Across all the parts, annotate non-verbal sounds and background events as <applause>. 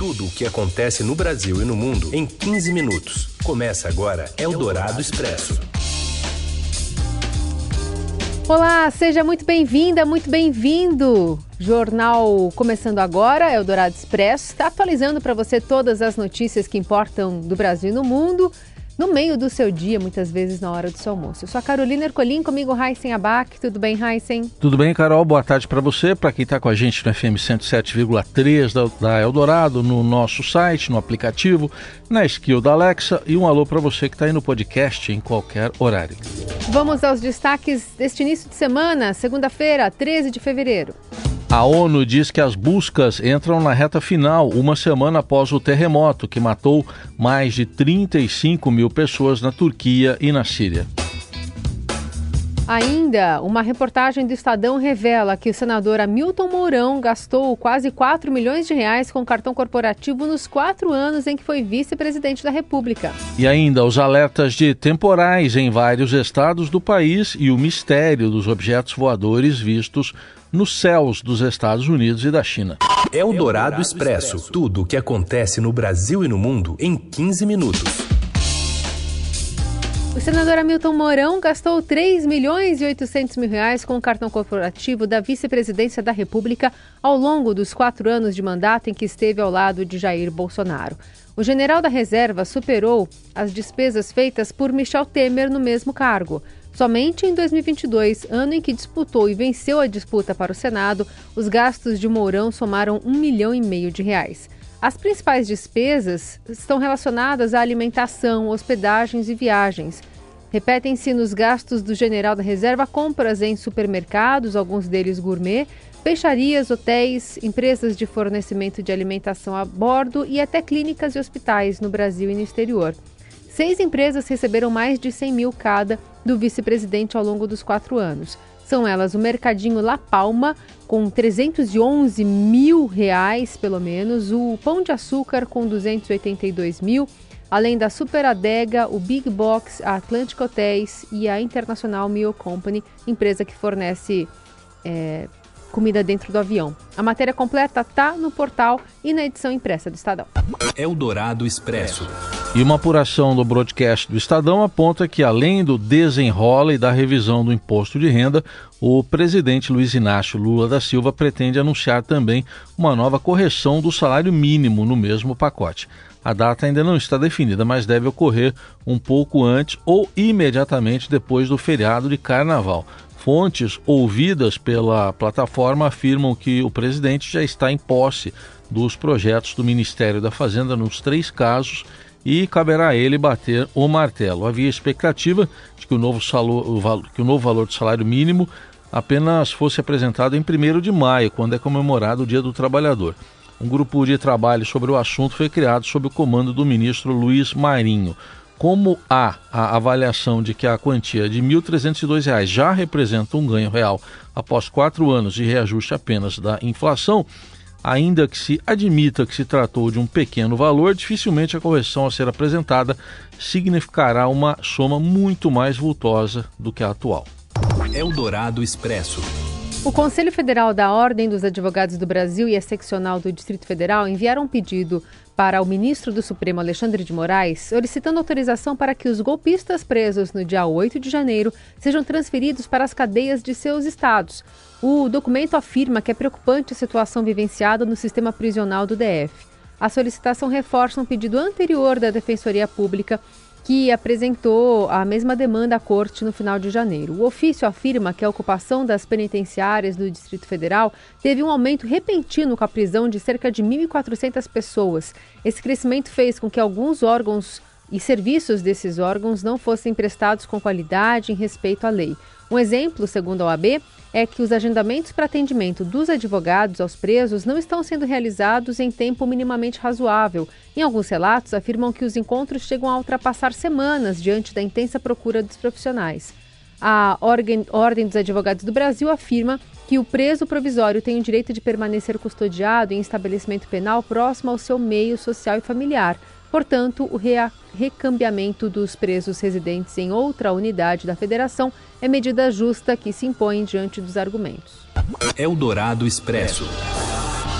Tudo o que acontece no Brasil e no mundo em 15 minutos. Começa agora Eldorado Expresso. Olá, seja muito bem-vinda, muito bem-vindo. Jornal começando agora, Eldorado Expresso, está atualizando para você todas as notícias que importam do Brasil e no mundo no meio do seu dia, muitas vezes na hora do seu almoço. Eu sou a Carolina Ercolim, comigo Heisen Abac. Tudo bem, Heisen? Tudo bem, Carol. Boa tarde para você, para quem está com a gente no FM 107,3 da, da Eldorado, no nosso site, no aplicativo, na skill da Alexa e um alô para você que está aí no podcast em qualquer horário. Vamos aos destaques deste início de semana, segunda-feira, 13 de fevereiro. A ONU diz que as buscas entram na reta final, uma semana após o terremoto que matou mais de 35 mil pessoas na Turquia e na Síria. Ainda, uma reportagem do Estadão revela que o senador Hamilton Mourão gastou quase 4 milhões de reais com cartão corporativo nos quatro anos em que foi vice-presidente da República. E ainda os alertas de temporais em vários estados do país e o mistério dos objetos voadores vistos nos céus dos Estados Unidos e da China. É o Dourado Expresso. Tudo o que acontece no Brasil e no mundo em 15 minutos. Senador Hamilton Mourão gastou 3 milhões e 800 mil reais com o cartão corporativo da vice-presidência da República ao longo dos quatro anos de mandato em que esteve ao lado de Jair Bolsonaro. O general da reserva superou as despesas feitas por Michel Temer no mesmo cargo. Somente em 2022, ano em que disputou e venceu a disputa para o Senado, os gastos de Mourão somaram um milhão e meio de reais. As principais despesas estão relacionadas à alimentação, hospedagens e viagens. Repetem-se nos gastos do general da reserva compras em supermercados, alguns deles gourmet, peixarias, hotéis, empresas de fornecimento de alimentação a bordo e até clínicas e hospitais no Brasil e no exterior. Seis empresas receberam mais de 100 mil cada do vice-presidente ao longo dos quatro anos. São elas o Mercadinho La Palma, com 311 mil reais, pelo menos, o Pão de Açúcar, com 282 mil, além da Super Adega, o Big Box, a Atlantic Hotéis e a Internacional Meal Company, empresa que fornece é, comida dentro do avião. A matéria completa está no portal e na edição impressa do Estadão. Eldorado Expresso. E uma apuração do broadcast do Estadão aponta que, além do desenrola e da revisão do imposto de renda, o presidente Luiz Inácio Lula da Silva pretende anunciar também uma nova correção do salário mínimo no mesmo pacote. A data ainda não está definida, mas deve ocorrer um pouco antes ou imediatamente depois do feriado de carnaval. Fontes ouvidas pela plataforma afirmam que o presidente já está em posse dos projetos do Ministério da Fazenda nos três casos e caberá a ele bater o martelo. Havia expectativa de que o novo, salor, que o novo valor do salário mínimo apenas fosse apresentado em 1 de maio, quando é comemorado o Dia do Trabalhador. Um grupo de trabalho sobre o assunto foi criado sob o comando do ministro Luiz Marinho. Como há a avaliação de que a quantia de R$ 1.302 já representa um ganho real após quatro anos de reajuste apenas da inflação, Ainda que se admita que se tratou de um pequeno valor, dificilmente a correção a ser apresentada significará uma soma muito mais vultosa do que a atual. Eldorado Expresso. O Conselho Federal da Ordem dos Advogados do Brasil e a Seccional do Distrito Federal enviaram um pedido para o ministro do Supremo Alexandre de Moraes, solicitando autorização para que os golpistas presos no dia 8 de janeiro sejam transferidos para as cadeias de seus estados. O documento afirma que é preocupante a situação vivenciada no sistema prisional do DF. A solicitação reforça um pedido anterior da Defensoria Pública que apresentou a mesma demanda à Corte no final de janeiro. O ofício afirma que a ocupação das penitenciárias do Distrito Federal teve um aumento repentino com a prisão de cerca de 1.400 pessoas. Esse crescimento fez com que alguns órgãos e serviços desses órgãos não fossem prestados com qualidade em respeito à lei. Um exemplo, segundo a OAB, é que os agendamentos para atendimento dos advogados aos presos não estão sendo realizados em tempo minimamente razoável. Em alguns relatos, afirmam que os encontros chegam a ultrapassar semanas diante da intensa procura dos profissionais. A Ordem dos Advogados do Brasil afirma que o preso provisório tem o direito de permanecer custodiado em estabelecimento penal próximo ao seu meio social e familiar Portanto, o recambiamento dos presos residentes em outra unidade da federação é medida justa que se impõe diante dos argumentos. Eldorado Expresso.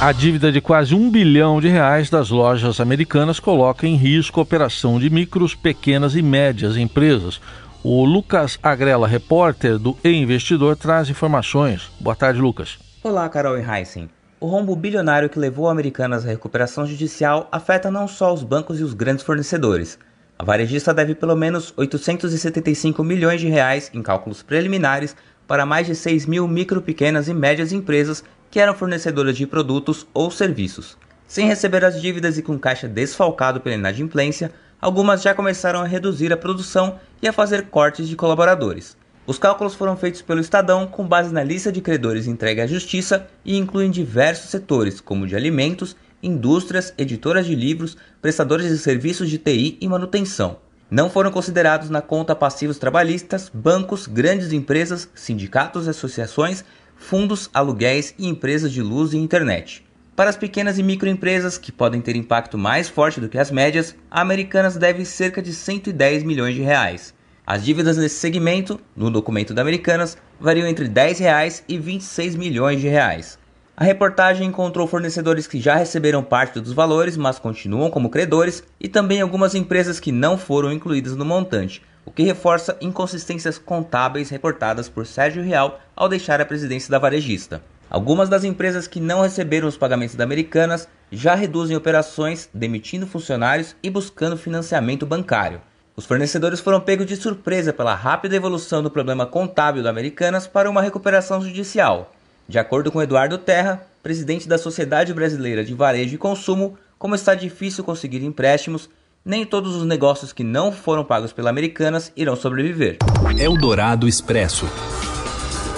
A dívida de quase um bilhão de reais das lojas americanas coloca em risco a operação de micros, pequenas e médias empresas. O Lucas Agrela, repórter do E-Investidor, traz informações. Boa tarde, Lucas. Olá, Carol e Heisen. O rombo bilionário que levou a Americanas à recuperação judicial afeta não só os bancos e os grandes fornecedores. A varejista deve pelo menos 875 milhões de reais em cálculos preliminares para mais de 6 mil micro, pequenas e médias empresas que eram fornecedoras de produtos ou serviços. Sem receber as dívidas e com caixa desfalcado pela inadimplência, algumas já começaram a reduzir a produção e a fazer cortes de colaboradores. Os cálculos foram feitos pelo Estadão com base na lista de credores entregue à Justiça e incluem diversos setores, como de alimentos, indústrias, editoras de livros, prestadores de serviços de TI e manutenção. Não foram considerados na conta passivos trabalhistas, bancos, grandes empresas, sindicatos e associações, fundos, aluguéis e empresas de luz e internet. Para as pequenas e microempresas, que podem ter impacto mais forte do que as médias, a Americanas deve cerca de 110 milhões de reais. As dívidas nesse segmento, no documento da Americanas, variam entre 10 reais e 26 milhões de reais. A reportagem encontrou fornecedores que já receberam parte dos valores, mas continuam como credores, e também algumas empresas que não foram incluídas no montante, o que reforça inconsistências contábeis reportadas por Sérgio Real ao deixar a presidência da varejista. Algumas das empresas que não receberam os pagamentos da Americanas já reduzem operações, demitindo funcionários e buscando financiamento bancário. Os fornecedores foram pegos de surpresa pela rápida evolução do problema contábil da Americanas para uma recuperação judicial. De acordo com Eduardo Terra, presidente da Sociedade Brasileira de Varejo e Consumo, como está difícil conseguir empréstimos, nem todos os negócios que não foram pagos pela Americanas irão sobreviver. Eldorado Expresso.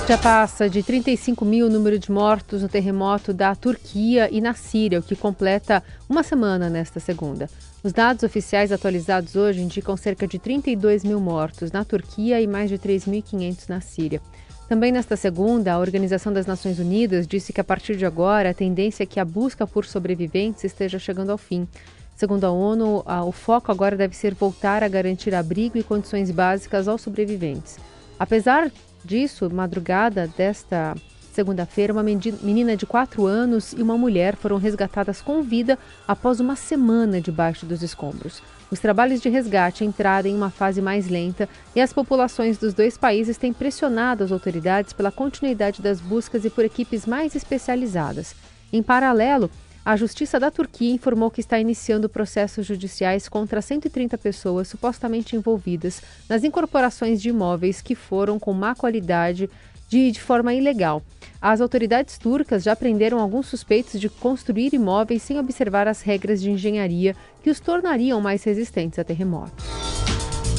Já passa de 35 mil o número de mortos no terremoto da Turquia e na Síria, o que completa uma semana nesta segunda. Os dados oficiais atualizados hoje indicam cerca de 32 mil mortos na Turquia e mais de 3.500 na Síria. Também nesta segunda, a Organização das Nações Unidas disse que a partir de agora a tendência é que a busca por sobreviventes esteja chegando ao fim. Segundo a ONU, o foco agora deve ser voltar a garantir abrigo e condições básicas aos sobreviventes. Apesar disso, madrugada desta segunda-feira, uma menina de 4 anos e uma mulher foram resgatadas com vida após uma semana debaixo dos escombros. Os trabalhos de resgate entraram em uma fase mais lenta e as populações dos dois países têm pressionado as autoridades pela continuidade das buscas e por equipes mais especializadas. Em paralelo, a Justiça da Turquia informou que está iniciando processos judiciais contra 130 pessoas supostamente envolvidas nas incorporações de imóveis que foram com má qualidade de, de forma ilegal. As autoridades turcas já prenderam alguns suspeitos de construir imóveis sem observar as regras de engenharia que os tornariam mais resistentes a terremotos.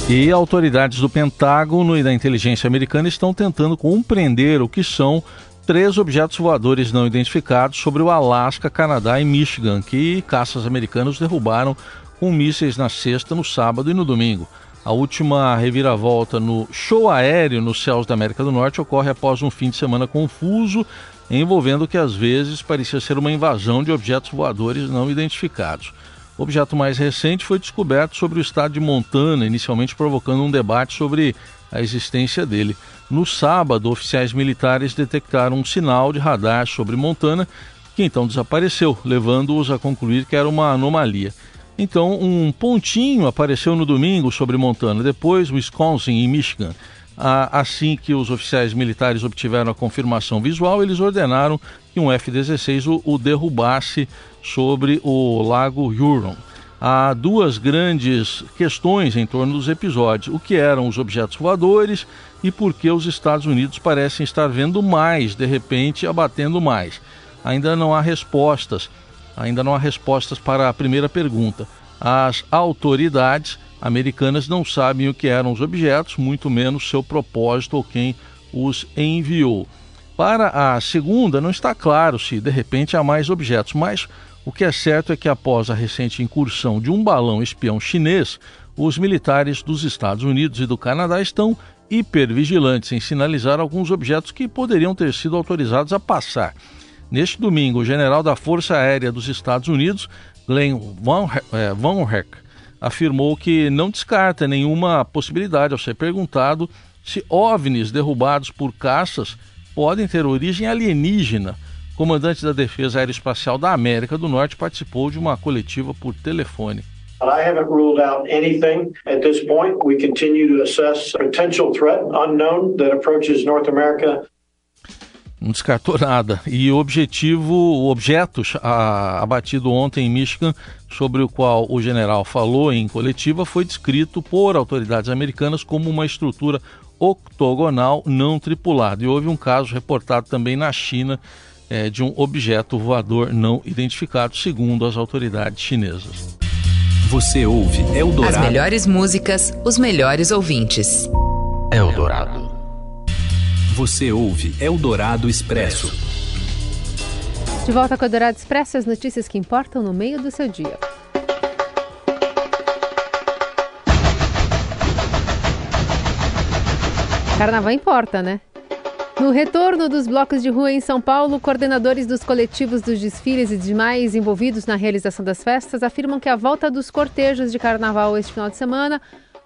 E autoridades do Pentágono e da inteligência americana estão tentando compreender o que são três objetos voadores não identificados sobre o Alasca, Canadá e Michigan, que caças americanos derrubaram com mísseis na sexta, no sábado e no domingo. A última reviravolta no show aéreo nos céus da América do Norte ocorre após um fim de semana confuso, envolvendo o que às vezes parecia ser uma invasão de objetos voadores não identificados. O objeto mais recente foi descoberto sobre o estado de Montana, inicialmente provocando um debate sobre a existência dele. No sábado, oficiais militares detectaram um sinal de radar sobre Montana, que então desapareceu, levando-os a concluir que era uma anomalia. Então, um pontinho apareceu no domingo sobre Montana, depois Wisconsin e Michigan. Assim que os oficiais militares obtiveram a confirmação visual, eles ordenaram que um F-16 o, derrubasse sobre o lago Huron. Há duas grandes questões em torno dos episódios: o que eram os objetos voadores e por que os Estados Unidos parecem estar vendo mais, de repente abatendo mais. Ainda não há respostas ainda não há respostas para a primeira pergunta. As autoridades americanas não sabem o que eram os objetos, muito menos seu propósito ou quem os enviou. Para a segunda, não está claro se de repente há mais objetos, mas o que é certo é que após a recente incursão de um balão espião chinês, os militares dos Estados Unidos e do Canadá estão hipervigilantes em sinalizar alguns objetos que poderiam ter sido autorizados a passar. Neste domingo, o general da Força Aérea dos Estados Unidos, Glenn Van, é, Herk, afirmou que não descarta nenhuma possibilidade ao ser perguntado se OVNIs derrubados por caças podem ter origem alienígena, comandante da Defesa Aeroespacial da América do Norte, participou de uma coletiva por telefone. I haven't ruled out anything at this point. We continue to assess potential threat unknown that approaches North America não descartou <laughs> nada. E o objetivo, o objeto a, abatido ontem em Michigan, sobre o qual o general falou em coletiva, foi descrito por autoridades americanas como uma estrutura octogonal não tripulada. E houve um caso reportado também na China é, de um objeto voador não identificado, segundo as autoridades chinesas. Você ouve Eldorado. As melhores músicas, os melhores ouvintes. Eldorado. Você ouve Eldorado Expresso. De volta com o Eldorado Expresso, as notícias que importam no meio do seu dia. Carnaval importa, né? No retorno dos blocos de rua em São Paulo, coordenadores dos coletivos dos desfiles e demais envolvidos na realização das festas afirmam que a volta dos cortejos de carnaval este final de semana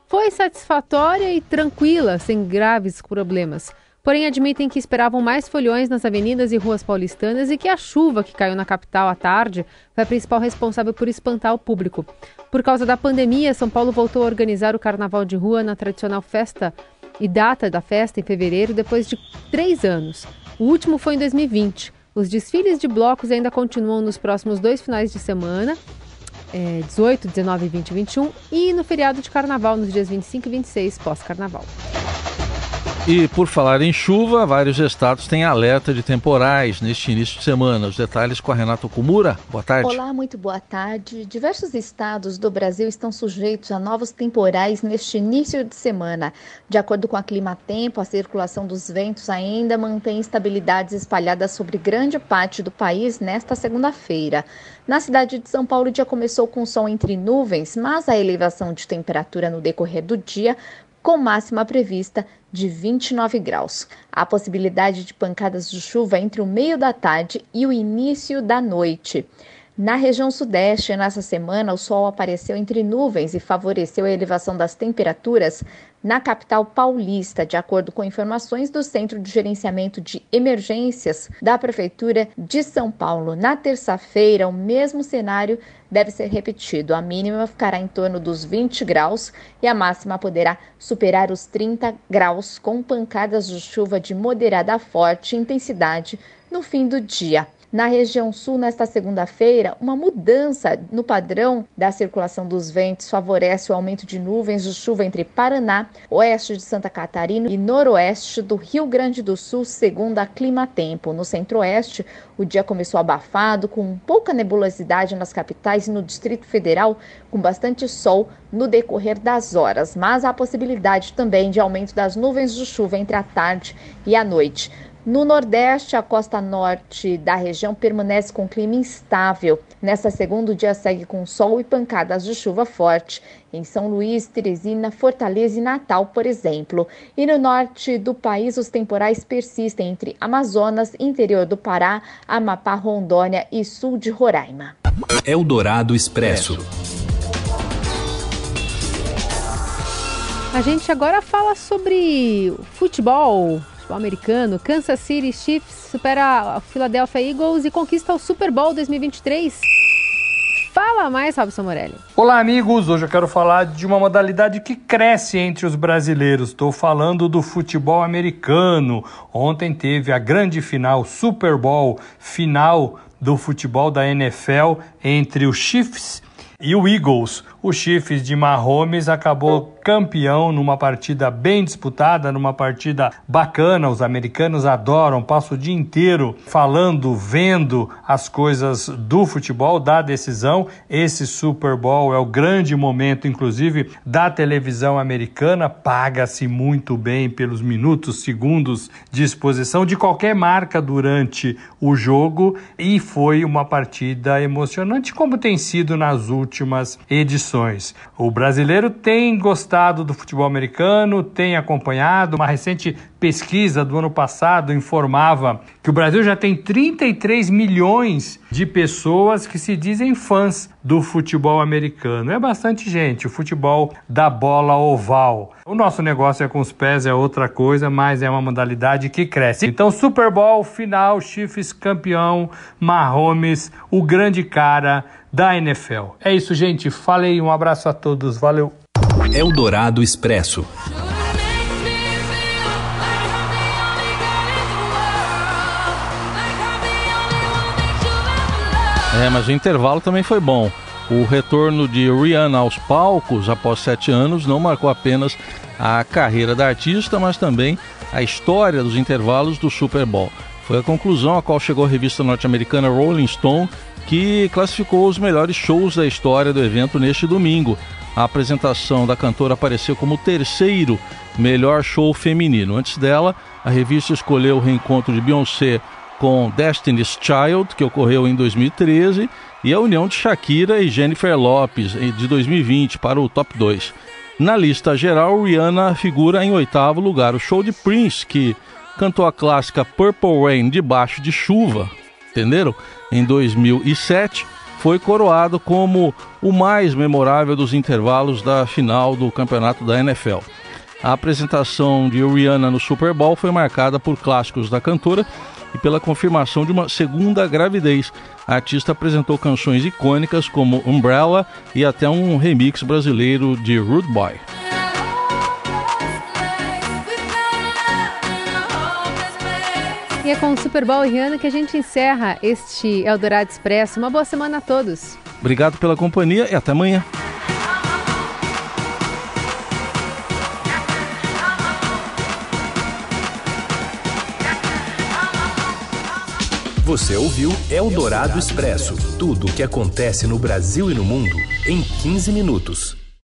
foi satisfatória e tranquila, sem graves problemas. Porém, admitem que esperavam mais folhões nas avenidas e ruas paulistanas e que a chuva que caiu na capital à tarde foi a principal responsável por espantar o público. Por causa da pandemia, São Paulo voltou a organizar o carnaval de rua na tradicional festa e data da festa em fevereiro, depois de três anos. O último foi em 2020. Os desfiles de blocos ainda continuam nos próximos dois finais de semana, é, 18, 19, 20 e 21, e no feriado de carnaval, nos dias 25 e 26, pós-carnaval. E por falar em chuva, vários estados têm alerta de temporais neste início de semana. Os detalhes com a Renata Kumura. Boa tarde. Olá, muito boa tarde. Diversos estados do Brasil estão sujeitos a novos temporais neste início de semana. De acordo com a Clima Tempo, a circulação dos ventos ainda mantém estabilidades espalhadas sobre grande parte do país nesta segunda-feira. Na cidade de São Paulo, o dia começou com sol entre nuvens, mas a elevação de temperatura no decorrer do dia com máxima prevista de 29 graus. Há possibilidade de pancadas de chuva entre o meio da tarde e o início da noite. Na região sudeste, nessa semana, o sol apareceu entre nuvens e favoreceu a elevação das temperaturas na capital paulista, de acordo com informações do Centro de Gerenciamento de Emergências da Prefeitura de São Paulo. Na terça-feira, o mesmo cenário deve ser repetido. A mínima ficará em torno dos 20 graus e a máxima poderá superar os 30 graus, com pancadas de chuva de moderada a forte intensidade no fim do dia. Na região sul, nesta segunda-feira, uma mudança no padrão da circulação dos ventos favorece o aumento de nuvens de chuva entre Paraná, oeste de Santa Catarina e noroeste do Rio Grande do Sul, segundo a Clima Tempo. No centro-oeste, o dia começou abafado, com pouca nebulosidade nas capitais e no Distrito Federal, com bastante sol no decorrer das horas, mas há possibilidade também de aumento das nuvens de chuva entre a tarde e a noite. No Nordeste, a costa norte da região permanece com clima instável. Nesta segunda, o dia segue com sol e pancadas de chuva forte. Em São Luís, Teresina, Fortaleza e Natal, por exemplo. E no norte do país, os temporais persistem entre Amazonas, interior do Pará, Amapá, Rondônia e sul de Roraima. Eldorado Expresso. A gente agora fala sobre futebol futebol americano, Kansas City Chiefs supera a Philadelphia Eagles e conquista o Super Bowl 2023. Fala mais, Robson Morelli. Olá, amigos. Hoje eu quero falar de uma modalidade que cresce entre os brasileiros. Estou falando do futebol americano. Ontem teve a grande final, Super Bowl, final do futebol da NFL entre os Chiefs e o Eagles. O Chiefs de Mahomes acabou campeão numa partida bem disputada, numa partida bacana. Os americanos adoram, passam o dia inteiro falando, vendo as coisas do futebol, da decisão. Esse Super Bowl é o grande momento, inclusive, da televisão americana. Paga-se muito bem pelos minutos, segundos de exposição de qualquer marca durante o jogo e foi uma partida emocionante, como tem sido nas últimas edições O brasileiro tem gostado do futebol americano, tem acompanhado. Uma recente pesquisa do ano passado informava que o Brasil já tem 33 milhões de pessoas que se dizem fãs do futebol americano. É bastante gente, o futebol da bola oval. O nosso negócio é com os pés, é outra coisa, mas é uma modalidade que cresce. Então, Super Bowl final, Chiefs campeão, Mahomes, o grande cara da NFL. É isso, gente. Falei, um abraço a todos, valeu. Eldorado Expresso. É, mas o intervalo também foi bom. O retorno de Rihanna aos palcos após sete anos não marcou apenas a carreira da artista, mas também a história dos intervalos do Super Bowl. Foi a conclusão a qual chegou a revista norte-americana Rolling Stone, que classificou os melhores shows da história do evento neste domingo. A apresentação da cantora apareceu como o terceiro melhor show feminino. Antes dela, a revista escolheu o reencontro de Beyoncé com Destiny's Child, que ocorreu em 2013, e a união de Shakira e Jennifer Lopez, de 2020, para o top 2. Na lista geral, Rihanna figura em oitavo lugar. O show de Prince, que cantou a clássica Purple Rain debaixo de chuva, entenderam? Em 2007, foi coroado como o mais memorável dos intervalos da final do campeonato da NFL. A apresentação de Rihanna no Super Bowl foi marcada por clássicos da cantora e pela confirmação de uma segunda gravidez. A artista apresentou canções icônicas como Umbrella e até um remix brasileiro de Rude Boy. E é com o Super Bowl e Rihanna que a gente encerra este Eldorado Expresso. Uma boa semana a todos. Obrigado pela companhia e até amanhã. Você ouviu Eldorado Expresso tudo o que acontece no Brasil e no mundo em 15 minutos.